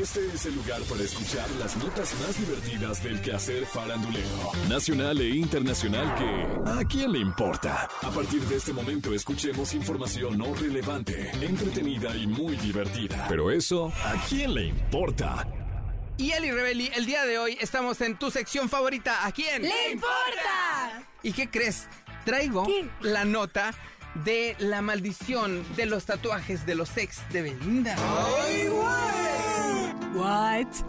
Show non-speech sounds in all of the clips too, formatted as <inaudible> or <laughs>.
Este es el lugar para escuchar las notas más divertidas del quehacer farandulero, nacional e internacional que ¿a quién le importa? A partir de este momento escuchemos información no relevante, entretenida y muy divertida. Pero eso, ¿a quién le importa? Y Eli Rebeli, el día de hoy estamos en tu sección favorita. ¿A quién? ¡Le importa! ¿Y qué crees? Traigo la nota de la maldición de los tatuajes de los ex de Belinda. ¡Ay,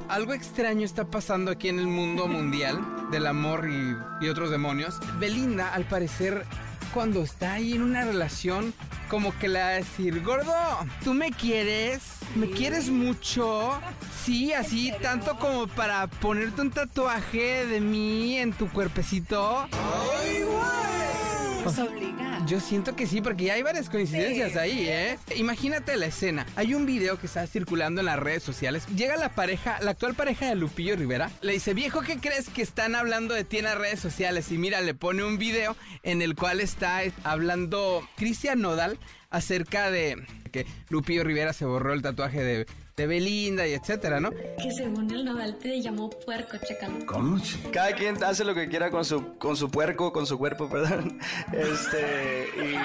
Algo extraño está pasando aquí en el mundo mundial <laughs> del amor y, y otros demonios. Belinda, al parecer, cuando está ahí en una relación, como que le va a decir, gordo, ¿tú me quieres? ¿Me quieres mucho? Sí, así, tanto como para ponerte un tatuaje de mí en tu cuerpecito. ¡Ay, Pues, Yo siento que sí, porque ya hay varias coincidencias ahí, ¿eh? Imagínate la escena. Hay un video que está circulando en las redes sociales. Llega la pareja, la actual pareja de Lupillo Rivera. Le dice, viejo, ¿qué crees que están hablando de ti en las redes sociales? Y mira, le pone un video en el cual está hablando Cristian Nodal acerca de que Lupillo Rivera se borró el tatuaje de, de Belinda y etcétera, ¿no? Que según el Nodal te llamó puerco, chécalo. ¿Cómo? Cada quien hace lo que quiera con su, con su puerco, con su cuerpo, perdón. Este, y...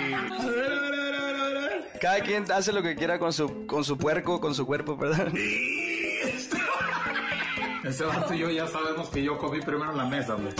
Cada quien hace lo que quiera con su, con su puerco, con su cuerpo, perdón. Ese vato y yo ya sabemos que yo comí primero en la mesa, hombre.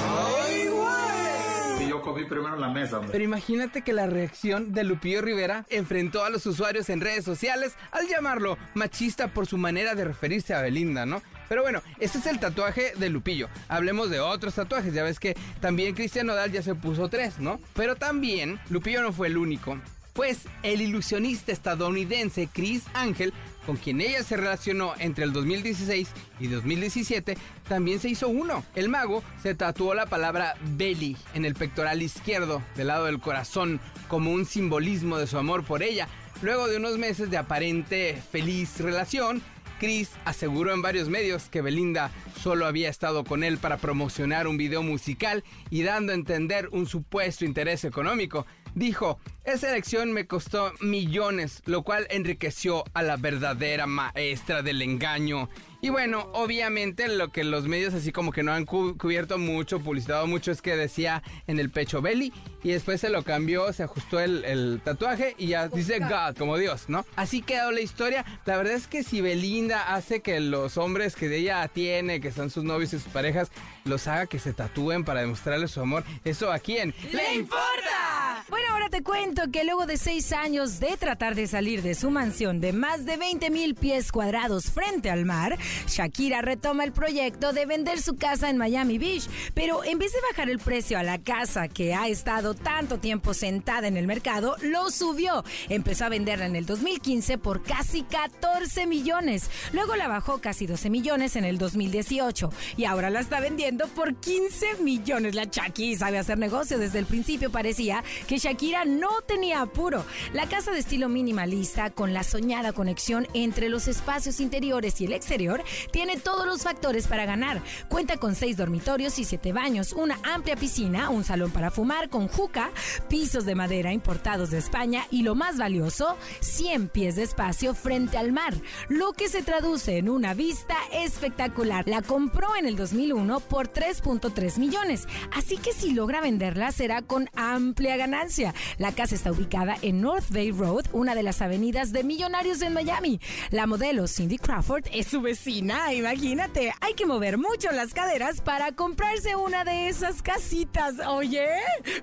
Yo comí primero la mesa, hombre. Pero imagínate que la reacción de Lupillo Rivera enfrentó a los usuarios en redes sociales al llamarlo machista por su manera de referirse a Belinda, ¿no? Pero bueno, ese es el tatuaje de Lupillo. Hablemos de otros tatuajes. Ya ves que también Cristian Nodal ya se puso tres, ¿no? Pero también Lupillo no fue el único. Pues el ilusionista estadounidense Chris Ángel, con quien ella se relacionó entre el 2016 y 2017, también se hizo uno. El mago se tatuó la palabra belly en el pectoral izquierdo, del lado del corazón, como un simbolismo de su amor por ella. Luego de unos meses de aparente feliz relación, Chris aseguró en varios medios que Belinda solo había estado con él para promocionar un video musical y dando a entender un supuesto interés económico. Dijo, esa elección me costó millones, lo cual enriqueció a la verdadera maestra del engaño. Y bueno, obviamente lo que los medios así como que no han cu- cubierto mucho, publicitado mucho, es que decía en el pecho Belly y después se lo cambió, se ajustó el, el tatuaje y ya dice God, como Dios, ¿no? Así quedó la historia. La verdad es que si Belinda hace que los hombres que ella tiene, que son sus novios y sus parejas, los haga que se tatúen para demostrarle su amor, ¿eso a quién? ¡Le importa! Ahora te cuento que luego de seis años de tratar de salir de su mansión de más de 20 mil pies cuadrados frente al mar, Shakira retoma el proyecto de vender su casa en Miami Beach. Pero en vez de bajar el precio a la casa que ha estado tanto tiempo sentada en el mercado, lo subió. Empezó a venderla en el 2015 por casi 14 millones. Luego la bajó casi 12 millones en el 2018 y ahora la está vendiendo por 15 millones. La Shakira sabe hacer negocio. Desde el principio parecía que Shakira no tenía apuro. La casa de estilo minimalista, con la soñada conexión entre los espacios interiores y el exterior, tiene todos los factores para ganar. Cuenta con seis dormitorios y siete baños, una amplia piscina, un salón para fumar con juca, pisos de madera importados de España y lo más valioso, 100 pies de espacio frente al mar, lo que se traduce en una vista espectacular. La compró en el 2001 por 3.3 millones, así que si logra venderla será con amplia ganancia. La casa está ubicada en North Bay Road, una de las avenidas de millonarios en Miami. La modelo Cindy Crawford es su vecina, imagínate. Hay que mover mucho las caderas para comprarse una de esas casitas. Oye,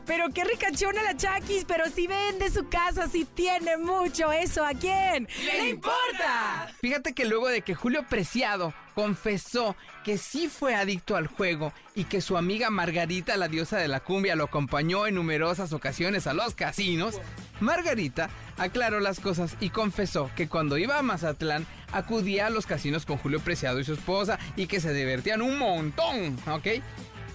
pero qué ricachona la Chakis, pero si vende su casa, si tiene mucho, ¿eso a quién? ¡Le importa! Fíjate que luego de que Julio Preciado confesó que sí fue adicto al juego y que su amiga Margarita, la diosa de la cumbia, lo acompañó en numerosas ocasiones a los casinos, Margarita aclaró las cosas y confesó que cuando iba a Mazatlán acudía a los casinos con Julio Preciado y su esposa y que se divertían un montón, ¿ok?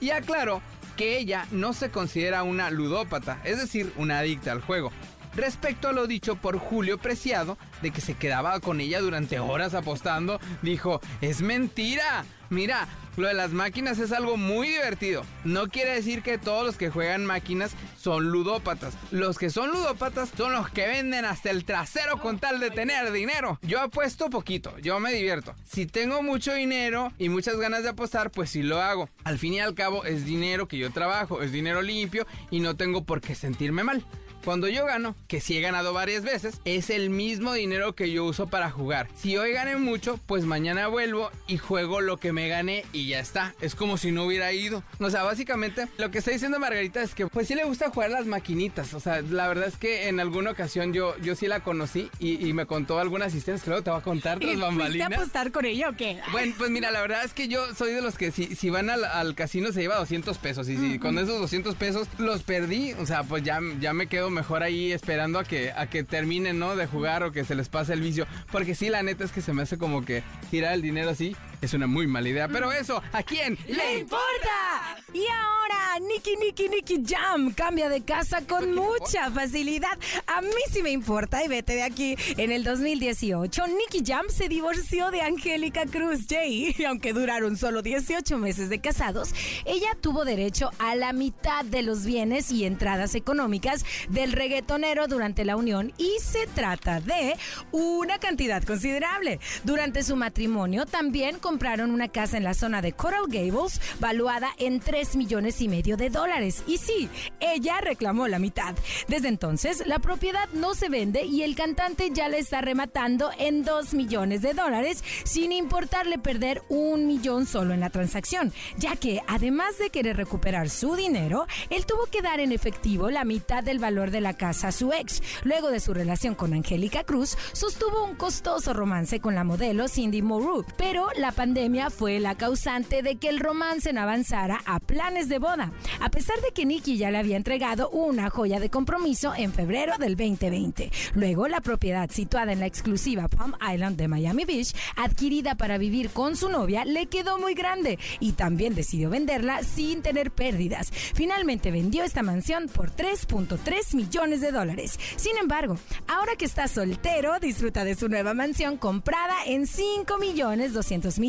Y aclaró que ella no se considera una ludópata, es decir, una adicta al juego. Respecto a lo dicho por Julio Preciado, de que se quedaba con ella durante horas apostando, dijo, es mentira. Mira, lo de las máquinas es algo muy divertido. No quiere decir que todos los que juegan máquinas son ludópatas. Los que son ludópatas son los que venden hasta el trasero con tal de tener dinero. Yo apuesto poquito, yo me divierto. Si tengo mucho dinero y muchas ganas de apostar, pues sí lo hago. Al fin y al cabo es dinero que yo trabajo, es dinero limpio y no tengo por qué sentirme mal. Cuando yo gano, que sí he ganado varias veces, es el mismo dinero que yo uso para jugar. Si hoy gané mucho, pues mañana vuelvo y juego lo que me gané y ya está. Es como si no hubiera ido. O sea, básicamente lo que está diciendo Margarita es que pues sí le gusta jugar las maquinitas. O sea, la verdad es que en alguna ocasión yo, yo sí la conocí y, me contó algunas historias que luego te voy a contar las bambalinas. a apostar con ella o qué? Bueno, pues mira, la verdad es que yo soy de los que si, si van al, casino se lleva 200 pesos y si con esos 200 pesos los perdí, o sea, pues ya, ya me quedo mejor ahí esperando a que, a que terminen, ¿no? De jugar o que se les pase el vicio. Porque sí, la neta es que se me hace como que tirar el dinero así es una muy mala idea. Pero eso, ¿a quién le importa? Y ahora, Nicky, Nicky, Nicky Jam cambia de casa con mucha facilidad. A mí sí me importa y vete de aquí. En el 2018, Nicky Jam se divorció de Angélica Cruz Jay. Y aunque duraron solo 18 meses de casados, ella tuvo derecho a la mitad de los bienes y entradas económicas del reggaetonero durante la unión. Y se trata de una cantidad considerable. Durante su matrimonio también compraron una casa en la zona de Coral Gables, valuada en 3 millones y medio de dólares. Y sí, ella reclamó la mitad. Desde entonces, la propiedad no se vende y el cantante ya la está rematando en 2 millones de dólares, sin importarle perder un millón solo en la transacción, ya que además de querer recuperar su dinero, él tuvo que dar en efectivo la mitad del valor de la casa a su ex. Luego de su relación con Angélica Cruz, sostuvo un costoso romance con la modelo Cindy Moreau, pero la pandemia fue la causante de que el romance no avanzara a planes de boda, a pesar de que Nicky ya le había entregado una joya de compromiso en febrero del 2020. Luego, la propiedad situada en la exclusiva Palm Island de Miami Beach, adquirida para vivir con su novia, le quedó muy grande y también decidió venderla sin tener pérdidas. Finalmente vendió esta mansión por 3.3 millones de dólares. Sin embargo, ahora que está soltero, disfruta de su nueva mansión comprada en 5 millones 200 mil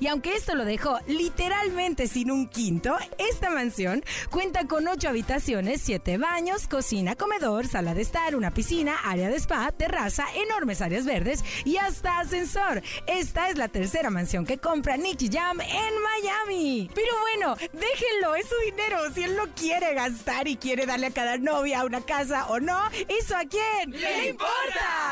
Y aunque esto lo dejó literalmente sin un quinto, esta mansión cuenta con ocho habitaciones, siete baños, cocina, comedor, sala de estar, una piscina, área de spa, terraza, enormes áreas verdes y hasta ascensor. Esta es la tercera mansión que compra Nicky Jam en Miami. Pero bueno, déjenlo, es su dinero. Si él lo quiere gastar y quiere darle a cada novia una casa o no, ¿eso a quién le importa?